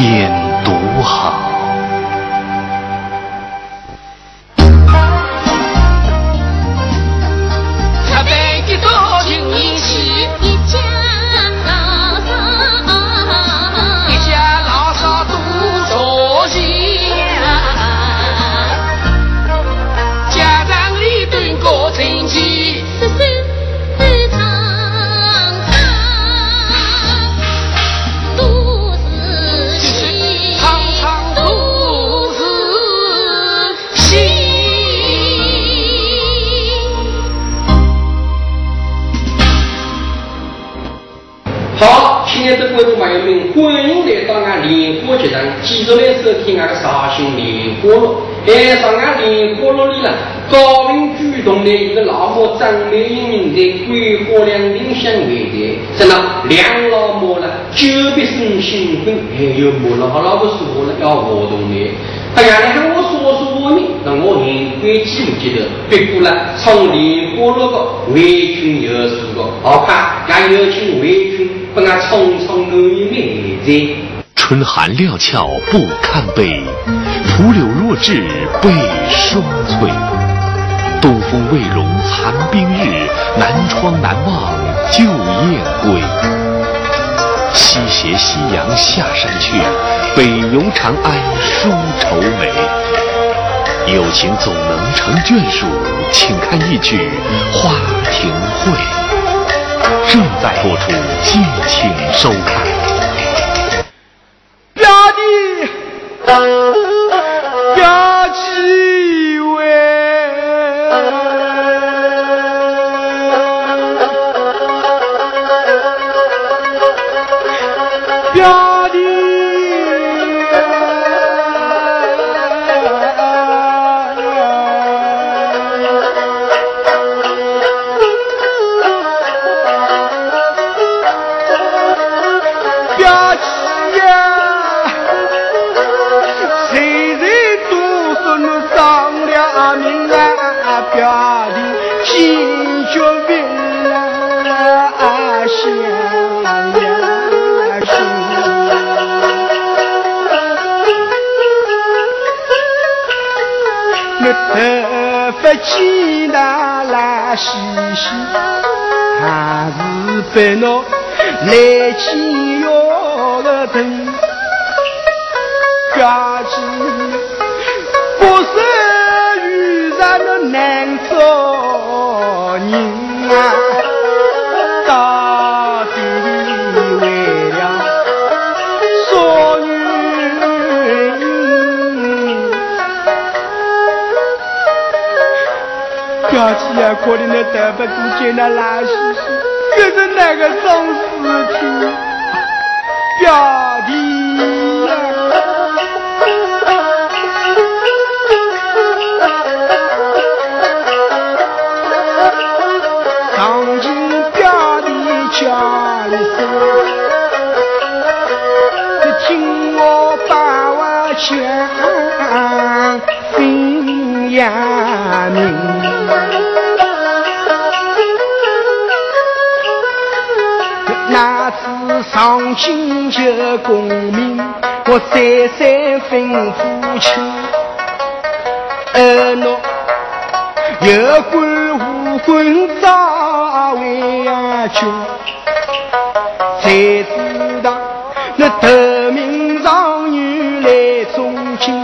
便读好。兴莲花落。哎，上俺莲花落里了，高明举动的一个老母张美英人在桂花两丁相会的，在那两老母了，久别生新婚，还有母了和老婆说了要活动的。哎呀，你看我说说我呢，让我还记不记得？别过了，从莲花落个围裙又是个，好怕俺有请围裙把俺匆匆弄一面子。春寒料峭不堪悲，蒲柳若至悲霜翠。东风未融残冰日，南窗难忘旧燕归。西斜夕阳下山去，北游长安书愁眉。有情总能成眷属，请看一曲《花亭会》。正在播出，敬请收看。嘻嘻，还是被侬来起表姐呀，可怜的得不过见那拉稀稀，这是哪个种事体？表上京求功名，我再三吩咐亲。而侬有官无官早为君，才知道那头名状元来中京，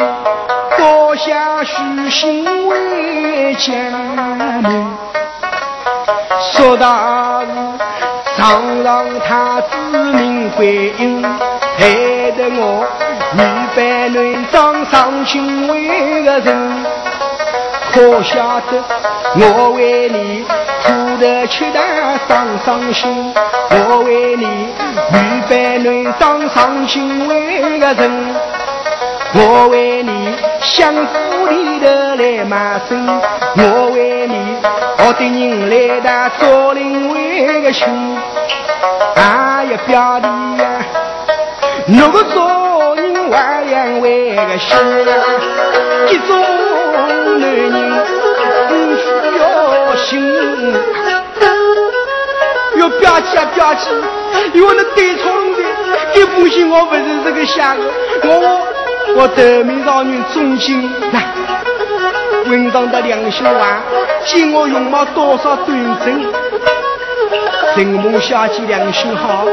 高下虚心为家门，说大是。堂上太子归英，害得我女扮男装上京为个人。可晓得我为你苦头吃大伤伤心，我为你女扮男装上京为个人，我为你相府里头来卖身，我为你学的人来打竹林为个亲。哎呀，表弟呀，那个做人万两为个心，一种男人不需要心。哟，表姐啊，表姐，因为那对错的，这封信我不是这个写的，我我得名状元钟情，那文章的良心话，见我容貌多少端正。人梦小姐良心好，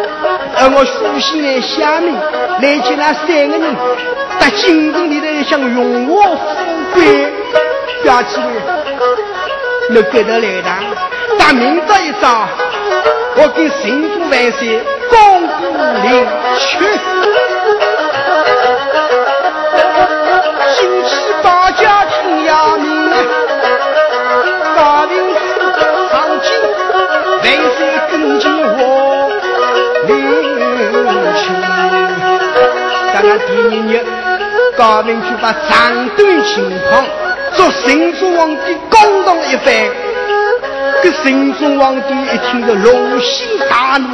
而我书信来写明，来接那三个人，在京城里头想荣华富贵，表姐，你给他来的，打明早一早，我跟幸福万岁，光顾领去，新起大家听呀明，大明上京。为谁跟进我领那第二日，高明就把上段情况做神宗皇帝公道一番。这神宗皇帝一听就龙心大怒，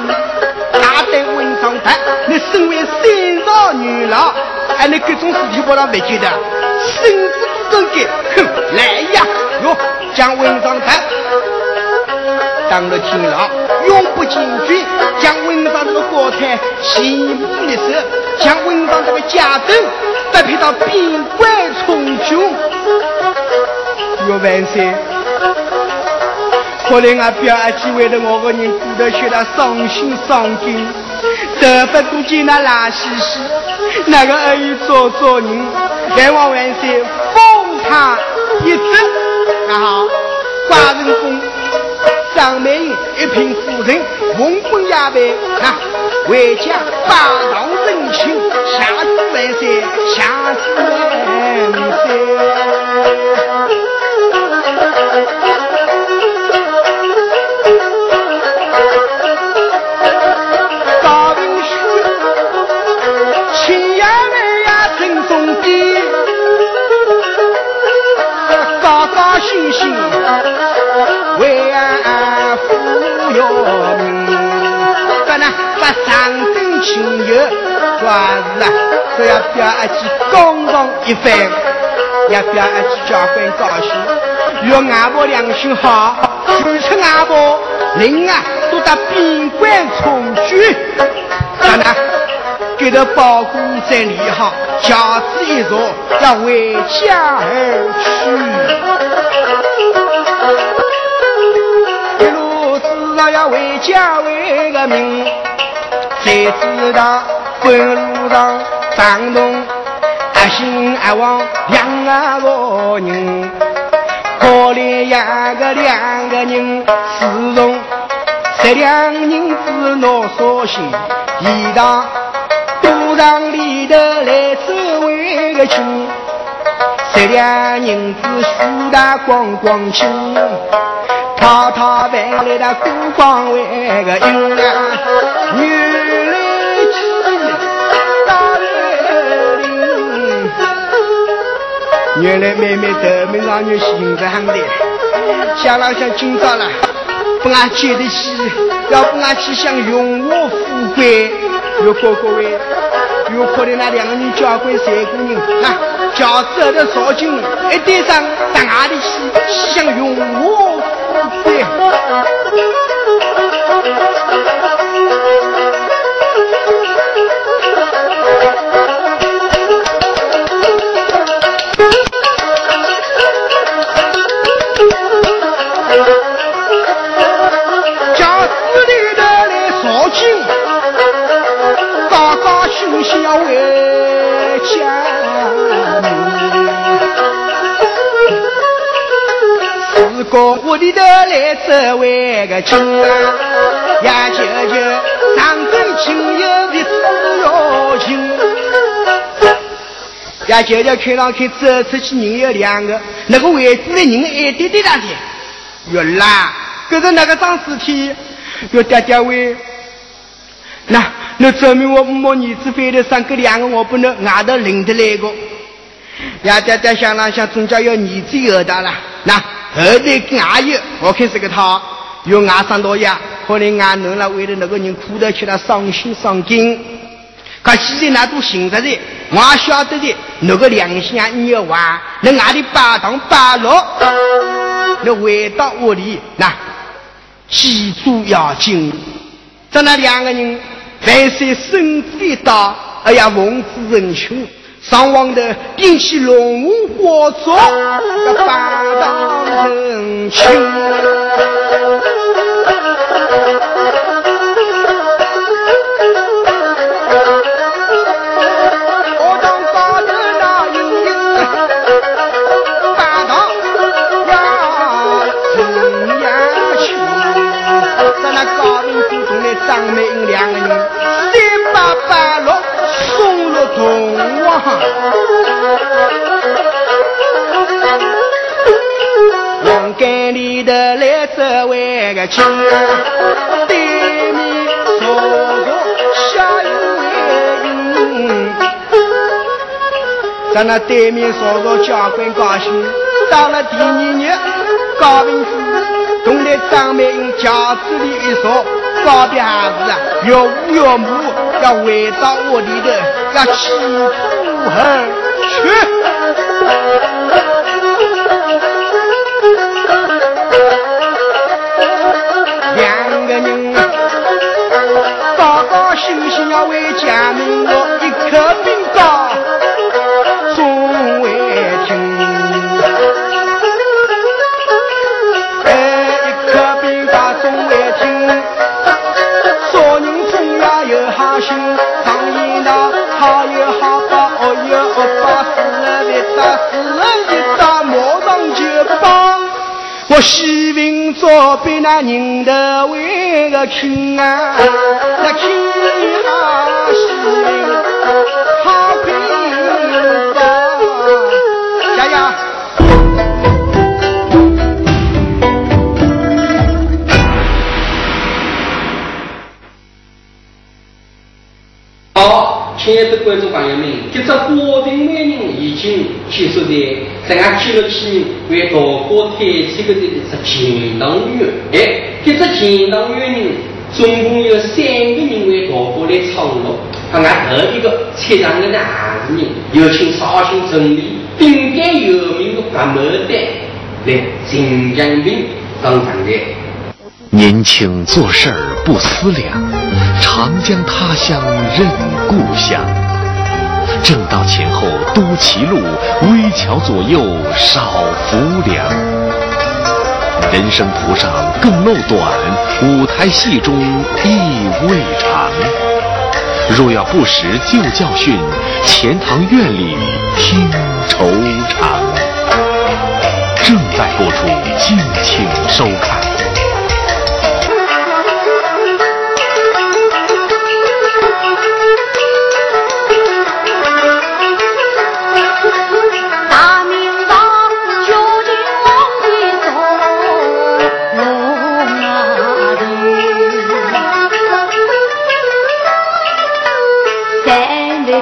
大胆文章台，你身为三朝女老，哎，你各种事情把他没记得，身子更改，哼，来呀，哟，将文章台当了天狼，永不进军，将文章这个国台全部灭色，将文章这个家等分配到边关充军。岳万岁，可怜俺表阿姐为了我个人过得学得伤心伤筋，得不过见那烂兮兮，那个而已做做人，来望万岁他一职，那好，寡人公。张美英一品夫人，文官压杯，那回家八堂人情，下至万岁，下至万岁。上等亲友，说是啊，都要表阿姐公道一番，要表阿姐交关高兴。若外婆良心好，支持外婆，人啊都到宾馆重聚。看呐，给他包公在理好，轿子一坐，要回家而去。一路子上要回家为个名。谁知道半路上张东阿心阿旺两个人，可怜呀个两个人，自从这两人子闹伤心，一到赌场里头来走为个亲，这两人子输得光光净。讨讨饭来的孤光为个阴啊，女原来妹妹头门上有心肠的，想了想今朝了，不俺接得起，要不俺去想荣华富贵，有哥哥喂，有可能那两个人交关三个人，那叫走的少金，一对上到哪里去想荣华？对。家金，高高兴兴要回家。过屋里头来走为个亲啊，呀舅舅上阵亲友的自要亲，呀舅舅看上去走出去人有两个，那个位置的人一点点大的，哟啦，可是那个张尸体，哟爹爹喂，那那证明我母儿子非得生个两个，我不能外头领得来个，呀爹爹想了想，总叫要儿子有的了，那。后头跟阿友，我看是个他，有外甥老爷，后来俺囡了为了那个人哭得起来伤心伤筋。可现在那都醒着的，我晓得的，那个良心啊，你要还，那俺的八堂八落，那回到屋里，那记住要紧。在那两个人，万岁身子一大，哎呀，梦之春秋。上网的顶起龙火烛，八当人秋。个亲，对面坐着下一位在那对面坐着教官高兴。到了第二日，高平府同在张美英轿子里一坐，告别孩子啊，岳父岳母要回到屋里头，要起父后去。西云左边那人头为个轻啊，那轻啊西云好平房。爷爷，好。亲爱的观众朋友们，这只国定美人已经结束在在俺纪录片为大家推出的一只钱塘员。哎，这只钱塘员呢总共有三个人为大家来唱录。俺头一个车上的男人，有请绍兴城里顶尖有名的白毛蛋来新疆兵上场的。年轻做事儿不思量，长江他乡认故乡。正道前后多歧路，危桥左右少浮梁。人生途上更漏短，舞台戏中意未长。若要不识旧教训，钱塘院里听惆怅。正在播出，敬请收看。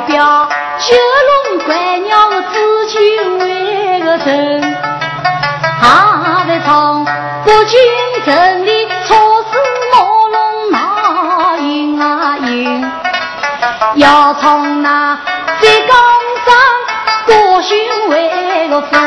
表九龙官鸟的紫金个的城，在唱北京城里车水马龙哪云啊云，要唱那浙江上绍兴卫个风。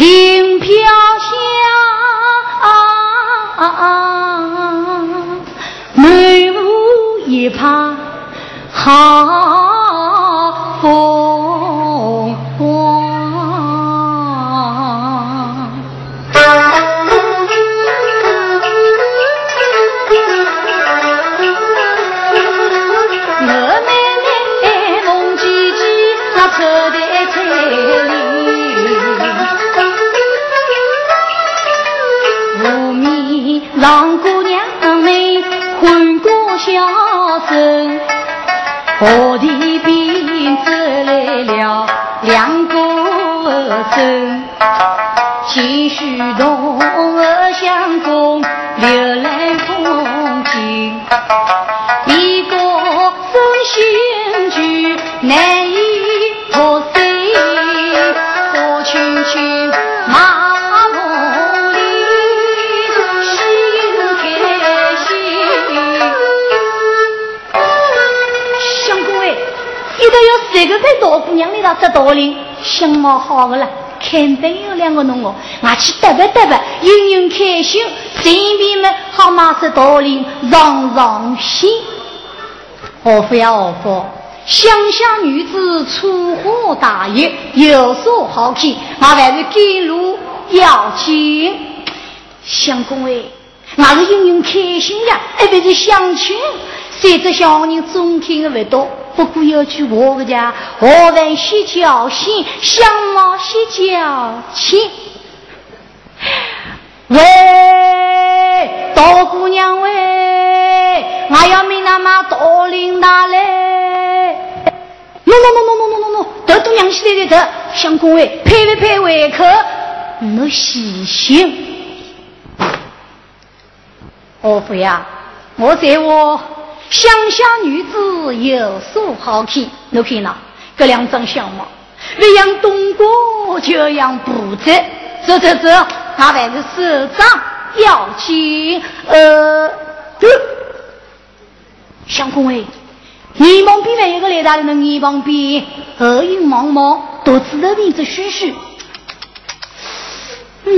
央领飘香，满屋一怕好。一个身心俱难以脱身，我轻去马路里心开心。相公哎，一个要三个在大姑娘里头在道理，相貌好的啦？肯定有两个弄我，我去得吧得吧，应应开心。身边们好马是大龄让让心。何夫呀何夫，乡下女子粗花大业，有所好看，我还是给路要紧。相公哎，我是英英开心呀，还不是相亲，谁知小人中听的不多。不过有句话个叫“何问西郊心，相貌西郊情”。喂，大姑娘喂，我要命那么大领导嘞！喏喏喏喏喏喏喏喏，大姑娘娘西来的头，相公哎，配不配胃口？我细心。岳父呀，我在我乡下女子有所好看，你看呐，这两张相貌，不像东郭，就像布子，走走走，他还是手掌要紧。呃，相公哎，你旁边有个来大人的，你旁边黑影茫茫，肚子的鼻子虚虚，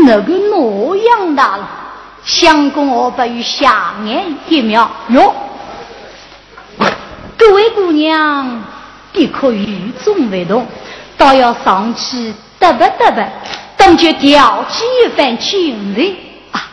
那个那样大了。相公，我不与下眼一瞄哟，各位姑娘，你可与众不同，倒要上去嘚啵嘚啵，等就调起一番精神啊！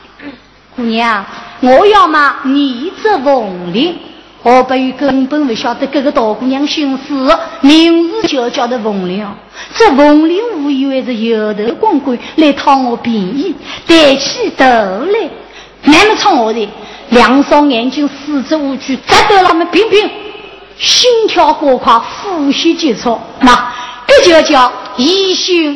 姑娘，我要嘛你这凤翎，我不与根本不晓得这个大姑娘姓氏，名字就叫的凤翎。这凤翎无以为是油头光棍来讨我便宜，抬起头来。那么唱我的，两双眼睛四肢无拘，扎得那么平平，心跳过快，呼吸急促，那这就叫以心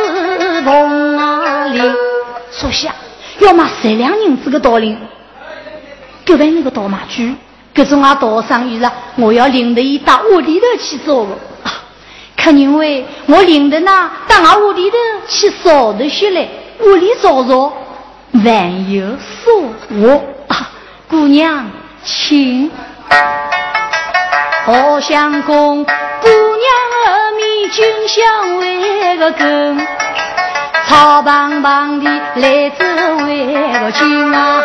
下要买三两银子的道理，各位那个倒马驹，各种啊道生意啊，我要领着伊到屋里头去做个啊，可因为我领着呢到俺屋里头去扫的些来，屋里扫扫，万有所获啊，姑娘请，好相公，姑娘。君相为个根，好棒棒的来自为个亲啊！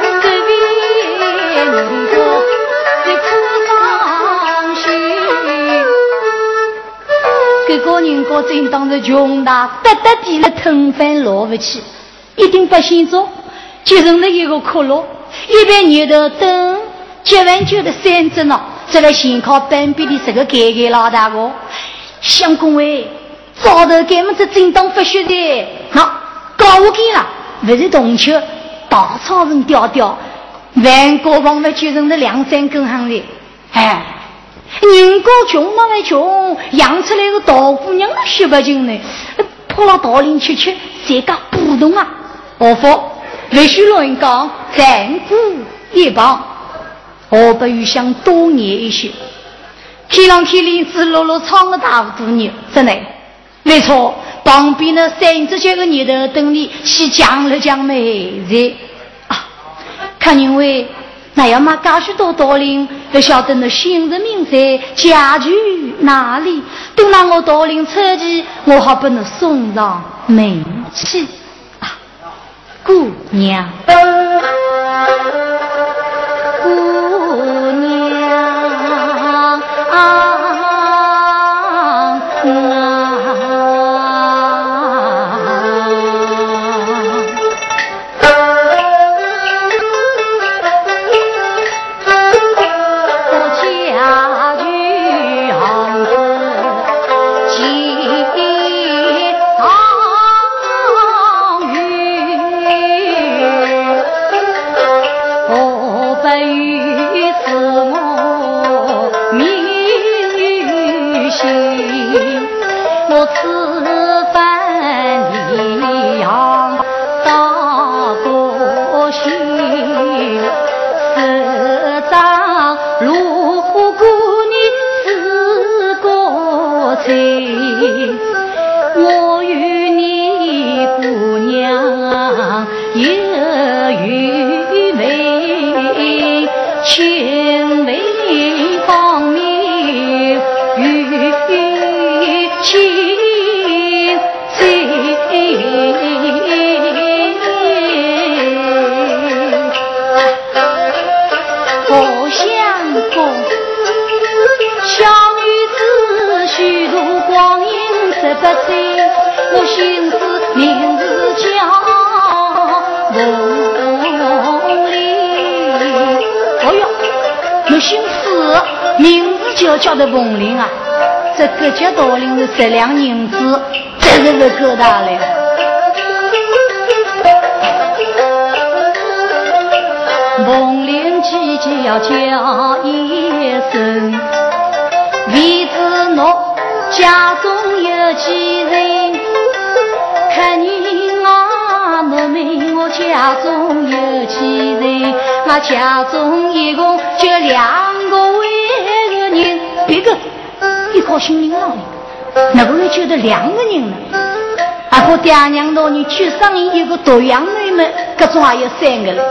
隔壁人家在苦伤心，这个人家真当是穷大，得得地了腾饭落不起，一定不嫌做，就成了一个可乐，一杯牛头灯，接完酒的三只呢，这个先靠半边的这个盖盖老大哥。相公哎，早头给么子正当发血的，那高我给了，不是铜球，稻草人吊吊，万国王们就成了两三根行的，哎，人家穷嘛还穷，养出来个大姑娘血不净呢，跑到道林去吃，谁敢不懂啊？何夫，必须乱讲，暂顾一旁，我不欲想多念一些。天上天里只落落唱个大糊涂牛，真的，没错。旁边的三只脚个牛头等你去讲了讲美人啊，看因为那要嘛搞许多道理，不晓得那姓人名在家具哪里？等那我道理车去，我好把你送上门去啊，姑娘。名字就叫的凤玲啊！这个家道领是十两银子，真是是够大了。凤玲姐姐要叫一声，为知我家中有几人？看你啊，我问我家中有几人？我家中一共就两人，别个一靠心灵上的，哪个会觉得两个人了？阿哥爹娘老你去上一个独养妹妹，各种还有三个了。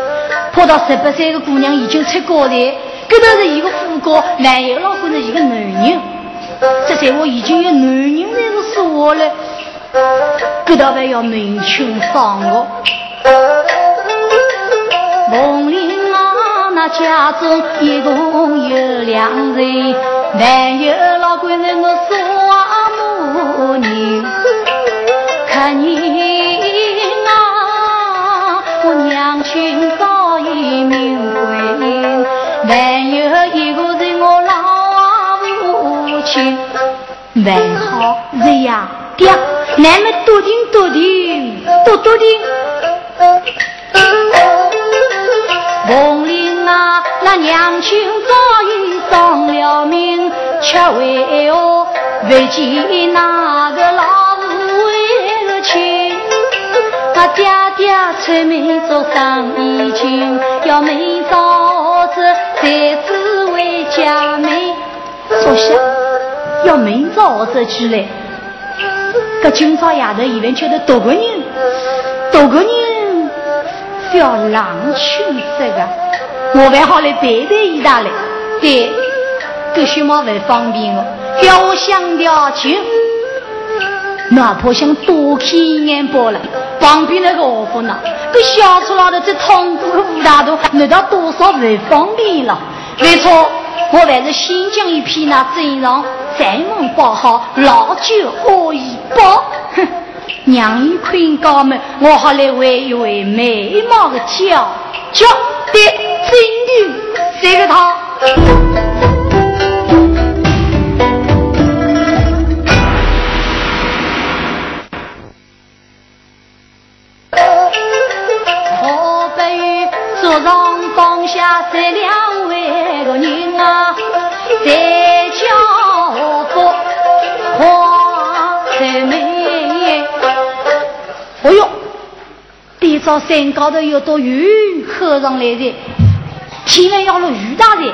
碰到十八岁的姑娘已经出高台，这都是一个副高，男友老公是一个男人。这在我已经有男人那个说话了，这倒还要明清放我。梦里啊，那家中一共有两人，男友老公是我说母人，看你啊，我娘亲早。名贵，还有一个是我老父亲。万好是呀，爹，咱们多听多听，多多听。那娘亲早已丧了命，却为何不见那个老父亲？他爹爹出门做生意去，要明早子才知为家门。坐下，要明早子去嘞。这今朝夜头以为觉得多个人，多个人是要浪去色的，我还好来背背一大嘞。对，这些么不方便哦，叫我想调去。哪怕想多看一眼罢了，旁边那个何夫呢？这小出来的这痛苦的五大度，那道多少不方便了？没错，我还是先将一批那真上，再忙包好，老酒喝一包。哼，娘一困高门，我好来喂一喂美貌的娇娇的真女，这个他。下这两位个人啊，在家福花才美。哎呦，地上山高头有朵云喝上来的，千万要落雨大的。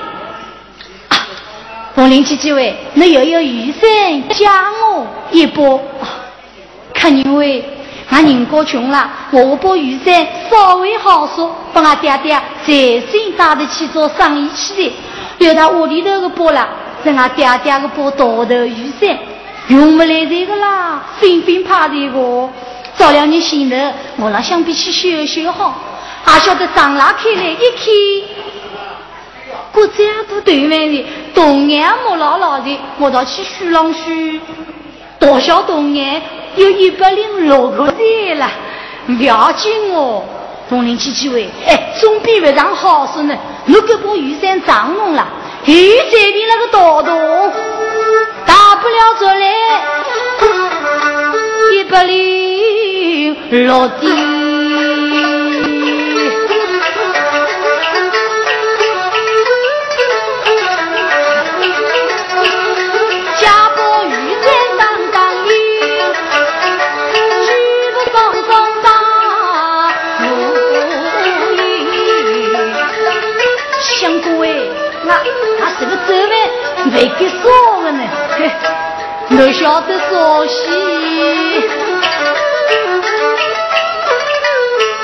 凤林姐姐喂，你又有雨伞加我一把，看你喂。俺人家穷了，我把雨伞稍微好说，把俺爹爹再新打得去做生意去的。留他屋里头的包了，是俺爹爹的包大头雨伞，用不来这个啦，分分怕这个。照亮你心头，我那想必去修修好，还晓得张拉开来一开，过这样多对面的，东眼木老老的，我倒去虚浪虚，多少东眼。有一百零六个人了，不要紧哦。凤林七七位，哎，总比不上好事呢。如果把雨伞脏弄了，又这边那个大洞，大不了做来一百零六的。为给啥个呢，我晓得啥戏，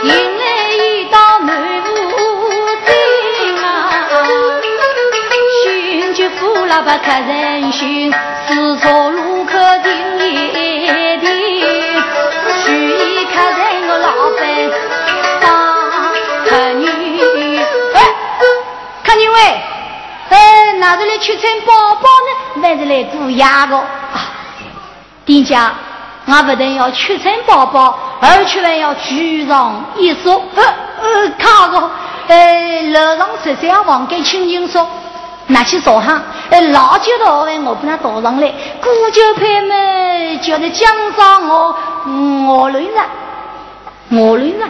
迎来一道满屋灯啊，寻就富了不客人寻，四处路口停哪是来吃穿饱饱呢？还是来做鸭的啊？店家，我不但要出城宝宝，而且还要居上一说。呃呃，看个，呃，楼上十三房给轻轻说，拿去说哈。呃，老酒道哎，我不能倒上来。古酒派嘛，叫在江上我我论人，我论人，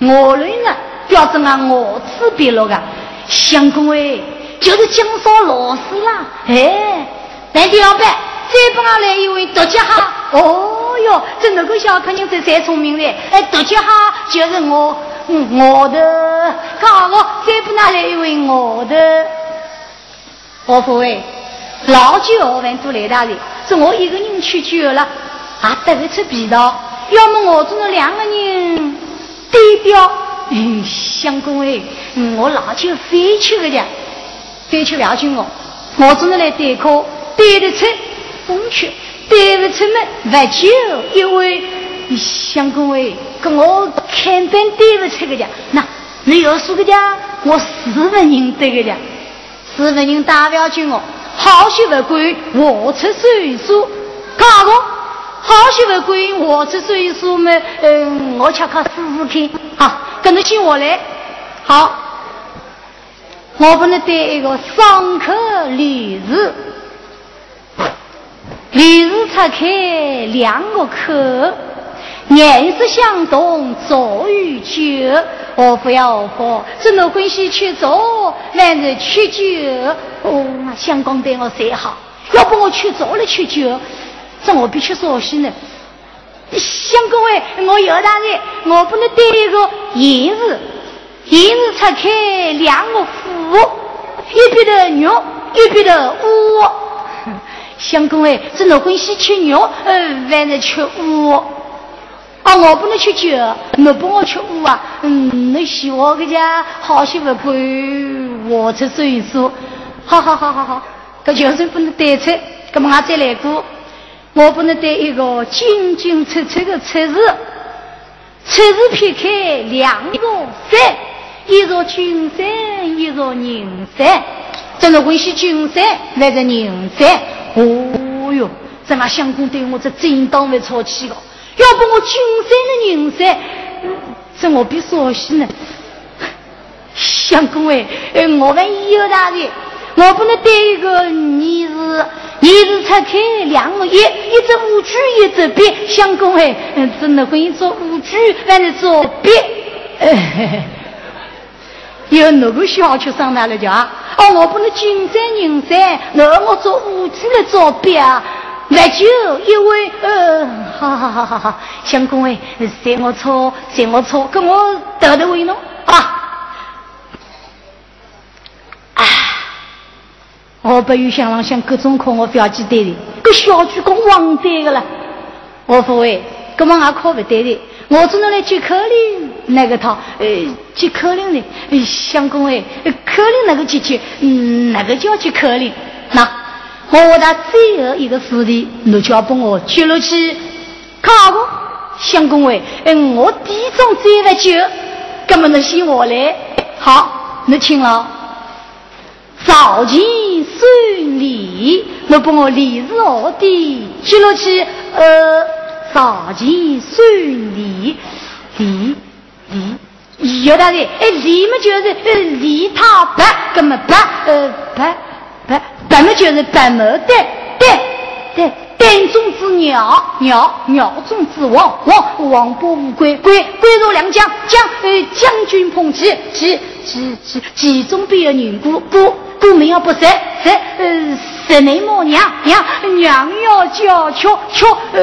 我论人，表示啊，我吃别了个。相公哎，就是江上老师啦。哎，那就要办，再帮我来一位独家哈。哦哟，这那个小客人是最聪明的。哎，独家哈，就是我，我的，看我再帮我来一位我的。我不哎，老酒二万都来大的，是我一个人去酒了，还得不出皮道。要么我做那两个人对标，哎，相公哎，我老酒非去个的，非去不要紧我，我做那来对口，对得出风趣，对不出门不酒一位，相公哎，跟我肯定对不出个家，那你要说个家，我十分认得个家，十分人代表君我，好些不归我出岁数，看过好些不归我出岁数嘛？嗯，我恰靠试试看，好，跟着信我来。好，我不能对一个上课律师，律师拆开两个口。颜色相同，早与酒，我不要喝，只能欢喜去做，还是去酒？哦，相公对我最好，要不我去做了去酒，这我必须说心呢。相公哎，我有大人，我不能对一个银子，银子拆开两个虎，一边的牛，一边的乌。相公哎，只能欢喜吃牛，呃，还是吃乌？啊，我不能去酒，你帮我吃乌啊！嗯，你喜欢个家好媳妇陪我出岁数，好好好好好，搿就是不能带车，那么我再来过，我不能带一个清清楚楚的车子，车子撇开两座山，一座金山，一座银山，真的欢喜君山，来是银山？哦哟，这俺相公对我这真当会吵气的。要不我金山的银山，这我比说西呢。相公哎，哎，我们有大的，我不能带一个你是你是拆开两个一，一只乌龟，一只鳖。相公哎，真的会做乌龟，还是做鳖？有哪个小区上哪了叫啊？哦，我不能君山人山，那我做乌龟来做鳖啊？那就因为呃，好好好好好，相公哎，随我错，随我错，跟我得的为侬啊！啊！我不有想浪想各种课，我不要记得的，个小区公忘得个了。我不会，根本俺考不得的。我只能来接客令那个他，呃，接客令的，相公哎，客令那个接接，嗯，那个叫接客令，那。我的最后一个事的，你就要帮我接了去。看过相公哎，嗯，我第一种再来救，根本能信我来。好，你请了。早前顺利，你帮我立日我的接了去。呃，早前顺利，离离，有道理。哎，离嘛就是呃离他白，根本白呃白。白白嘛就是白毛蛋蛋蛋蛋中之鸟鸟鸟中之王王王波乌龟龟龟若两将将呃将军捧旗旗旗旗其中必有人过过过门要不食食呃食内莫娘娘娘要叫敲敲呃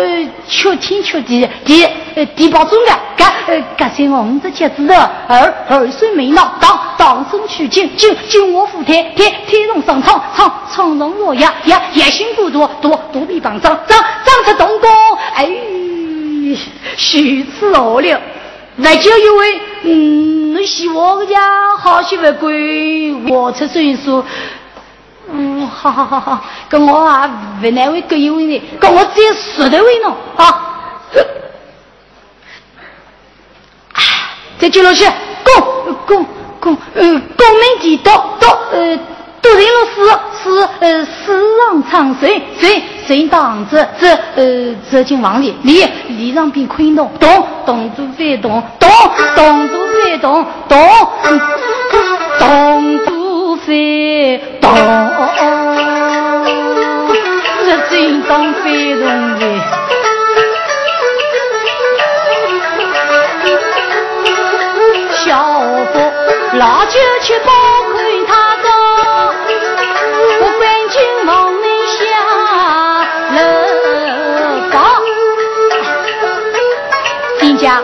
敲天敲地地呃地包中的干呃干些红子茄子的儿儿孙没闹当当生取经经经我福天天天龙上苍苍苍龙若呀呀野心不多多多比方张张张出东宫哎虚此恶了那就因为嗯希望个家好媳妇归我出岁数嗯，好好好好，跟我啊不难为各一位呢，跟我只有十多位呢，啊！再接下去，公公公，呃，公民地道道，呃，读人了诗诗，呃，世上昌谁谁谁当子？这呃，走进房里，里里上边昆动，动动作在动，动动作在动，动动作在动，这真当飞动的。小伙老酒吃饱看他高，我关进房内下楼房。店家，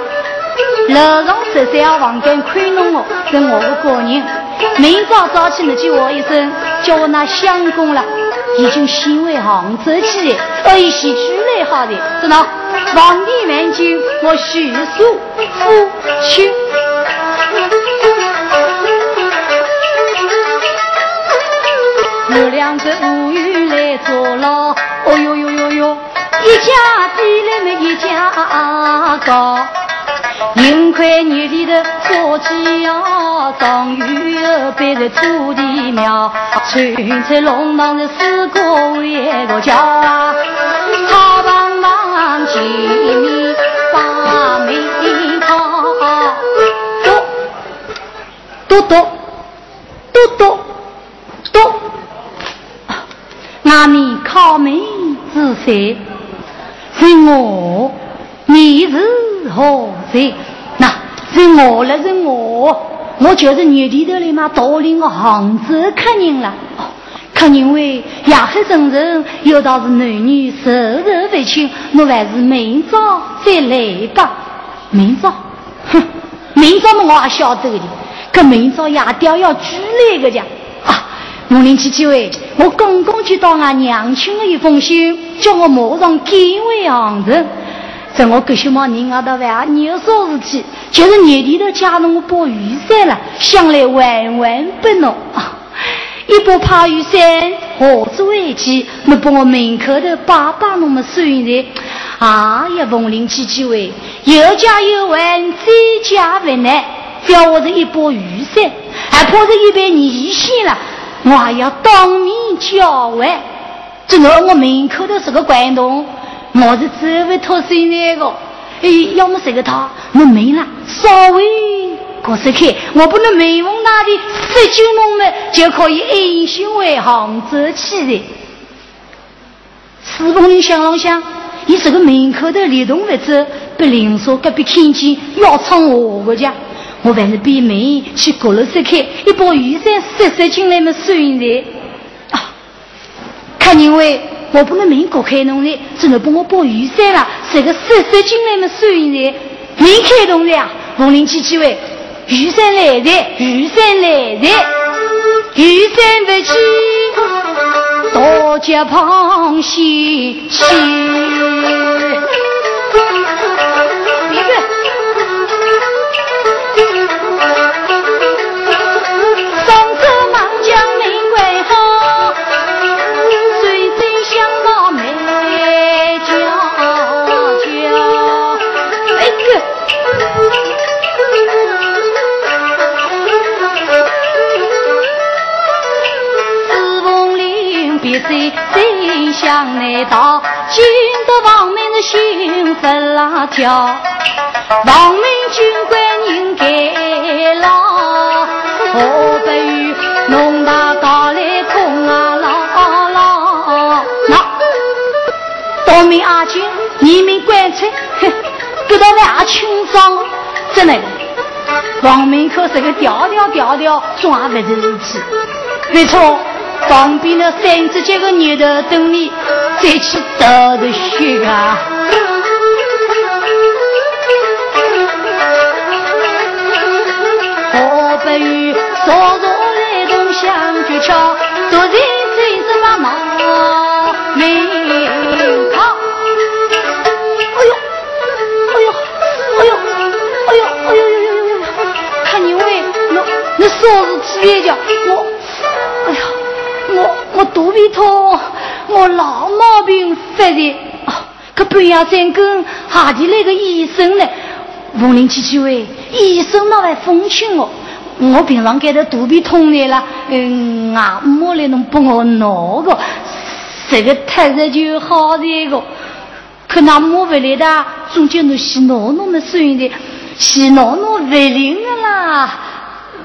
楼上十三号房间看侬哦，是我的个人。明早早起你叫我一声，叫我拿相公了，已经先回杭州去了，而一起去来好的，知道？皇帝万金，我许叔父亲。我两个无语来坐牢，哦哟哟哟哟，一家低来么一家高，幸亏你里的伙计呀，张玉背着土地庙，春菜弄堂的四个为个叫啊，他帮忙见面把门开，多多多多多多。外面靠门之谁？是我，你是何人？那是我了，是我，我就是年底头来嘛，带领个杭州客人了。客人为亚黑生人，有道是男女授受不亲，我还是明早再来吧。明早，哼，明早嘛我也晓得的，可明早夜雕要举来个家。农林七七位，我刚刚接到俺娘亲的一封信，叫我马上赶回杭州。在我这些毛人啊，到万年少事体，就是年底头加上我把雨伞了，想来万万不能。一把怕雨伞，何足为奇？你把我门口的爸爸那么收在。哎呀，农林七七位，有家有玩，再加为难。只要我这一把雨伞，还怕是一百年线了。我还要当面交完，这个我门口的是个关东，我是这位托生那个，哎，要么这个他，我没了，稍微过十开，我不能美梦那里十九梦们就可以安心为杭州去的。四凤岭想了想，你这个门口的流动物质，被邻说隔壁看见要唱我个家。我还是闭门去阁楼室开，一把雨伞塞塞进来么收银台啊！看你为我不能明国开弄的，只能帮我包雨伞了，这个塞塞进来么收银台没开动的啊！红领七七位，雨伞来了，雨伞来了，雨伞不起，大家旁西去。向南道，见得王门的心不拉跳，王门军官应该老，何不与弄大高来空啊老老？那东门阿军，你们官差，哼，给到万清爽，真的，王门可是个调调调调装不得起，没错。旁边的三只脚的牛头等你再去倒的血啊！何不与少少来同相绝桥，独人追着把马鸣跑。哎呦，哎呦，哎呦，哎呦，哎呦呦呦呦呦！看你为那那少日起别叫我。我肚皮痛，我老毛病犯的，可半夜三更，下地来个医生呢？五零七七位，医生那来奉劝我，我平常给他肚皮痛的了，嗯啊，莫来弄帮我挠个这个太热就好这个，可那莫回来的，中间那洗脑脑么声音的，洗脑脑不灵的啦。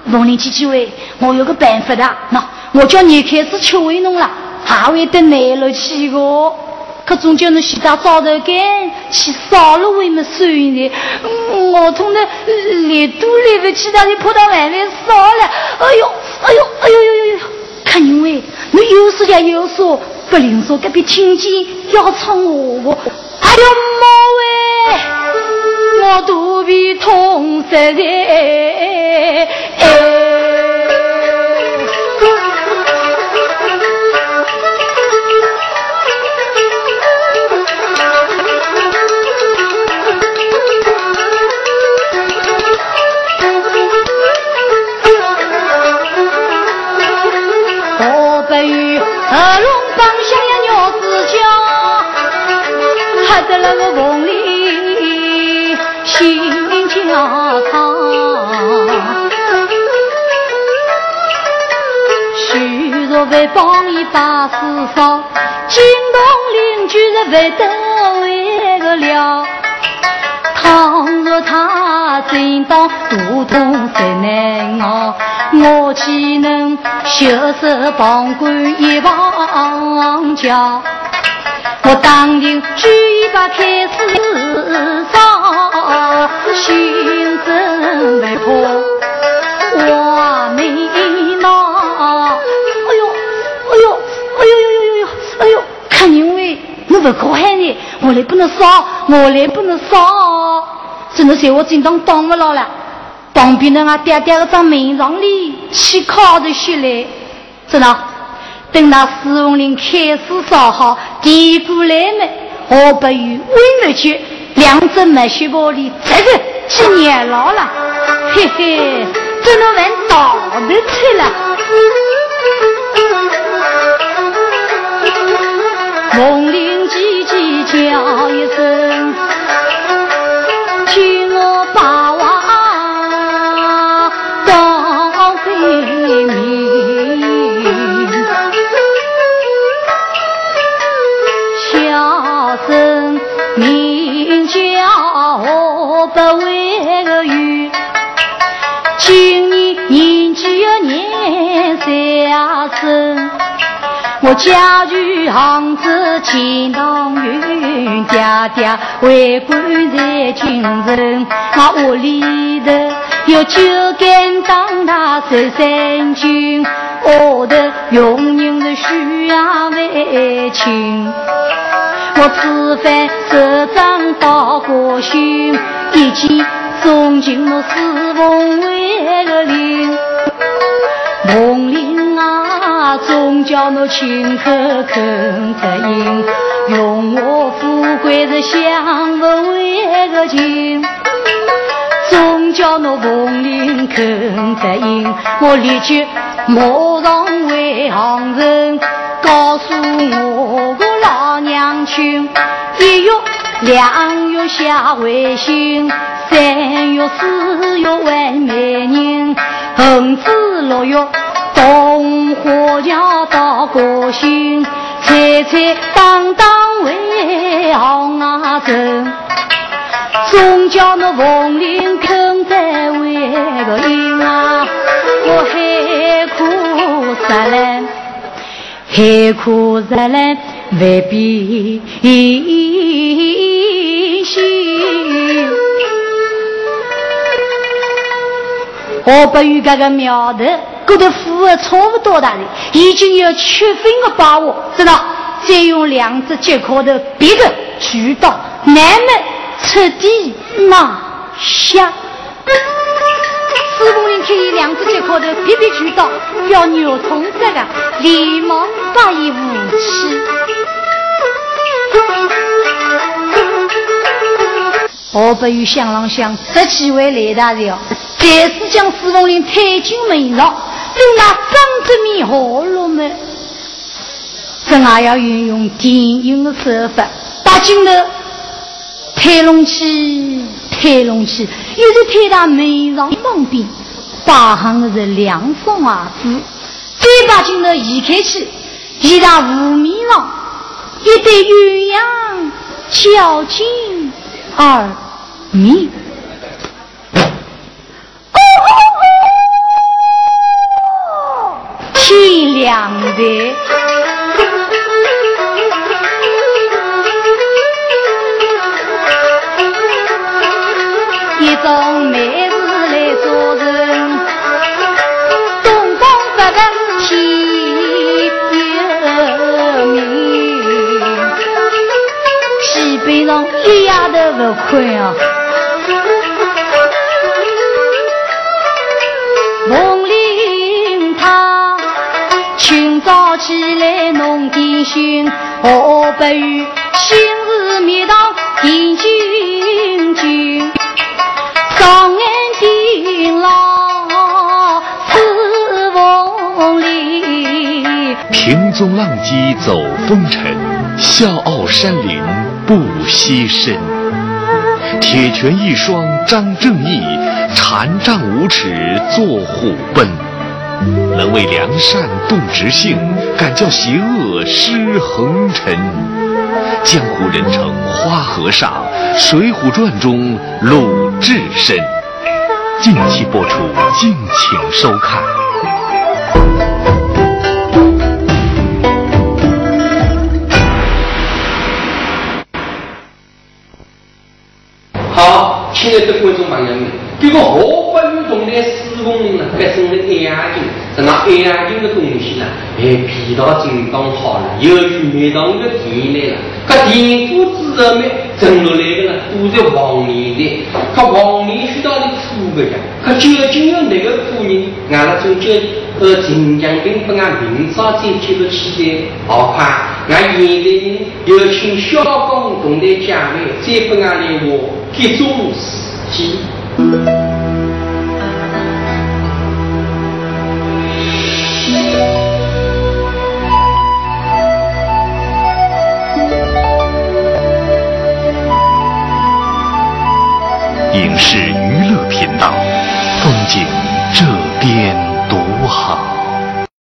农林姐姐喂，我有个办法的，那我叫你开始吃为侬了，还会得耐了去个。可总叫你洗澡澡头干，去少了为么收音的？我痛的连都来不及，他就跑到外面烧了。哎呦，哎呦，哎呦呦呦呦！看因为你有说就有说，不灵说隔壁听见要冲我我。哎呦妈喂，我肚皮痛死在。为帮伊把事少，惊动邻居人为得为个了。倘若他真当肚痛再难熬，我岂能袖手旁观一旁瞧？我当年举一把开始上，心真万破，我没闹。哎呦，哎呦，哎呦呦呦呦呦，哎呦！看因为你不可恨你，我来不能少，我来不能少。真的在我心中挡不牢了。旁边的俺爹爹在门上里去靠着学来，真的。等那四凤林开始烧好，递过来呢，我不与为了去，两只没血包里这个几年老了，嘿嘿，这能玩倒的去了。梦里。叽叽叫一声，生。我家住杭州钱塘云，爹爹为官在京城，我屋里头有九杆当大十三军，我的佣人是需要为亲。我吃饭手掌到过心，一见送进我四凤为个领，梦总叫我亲口肯答应，用我富贵的享不为个情。总叫我凤林肯答应，我立即马上回杭城，告诉我个老娘亲，一月两月下回信，三月四月为媒人，五子六月。红花轿到高兴，彩彩当当为行啊走，总叫那凤林肯在为个应啊，我海苦实来，海苦实来未必行。我不与这个苗头。我的富额差不多大的，已经有七分的把握，知道？再用两只接口的别的渠道，慢慢彻底拿下。四公里可以两只接口的别别渠道，要扭通这个，连忙把一武器。我不与向郎相十几位来大人，再次将四凤林推进门上。就那张子面好了吗？这还要运用电影的手法，把镜头推拢起，推拢起，又是推到门上旁边，把行的是两双袜子，再把镜头移开去，移到湖面上，一对鸳鸯交颈而鸣。天亮的。种美事来做人，东方不得西有名，西北上一夜都不困啊。心，何不与新日蜜糖饮君君。上岸的浪似风里，平踪浪迹走风尘，笑傲山林不惜身。铁拳一双张正义，禅杖五尺坐虎奔。能为良善动直性，敢叫邪恶失横尘。江湖人称花和尚，《水浒传》中鲁智深。近期播出，敬请收看。好，亲爱的观众朋友们，这个河北运动的师傅呢，发生了爱眼睛，这那爱眼睛的东西呢，哎，皮到真当好了，由于灭党的田来了，可田府之人们挣落来的呢，都在黄年的，可黄年需到的土个呀，可究竟有哪个苦人，俺那从这和秦将兵不按明朝再接入起的，好快，俺现在人有请小工同台讲位，再不按来我集中时间。是娱乐频道，风景这边独好。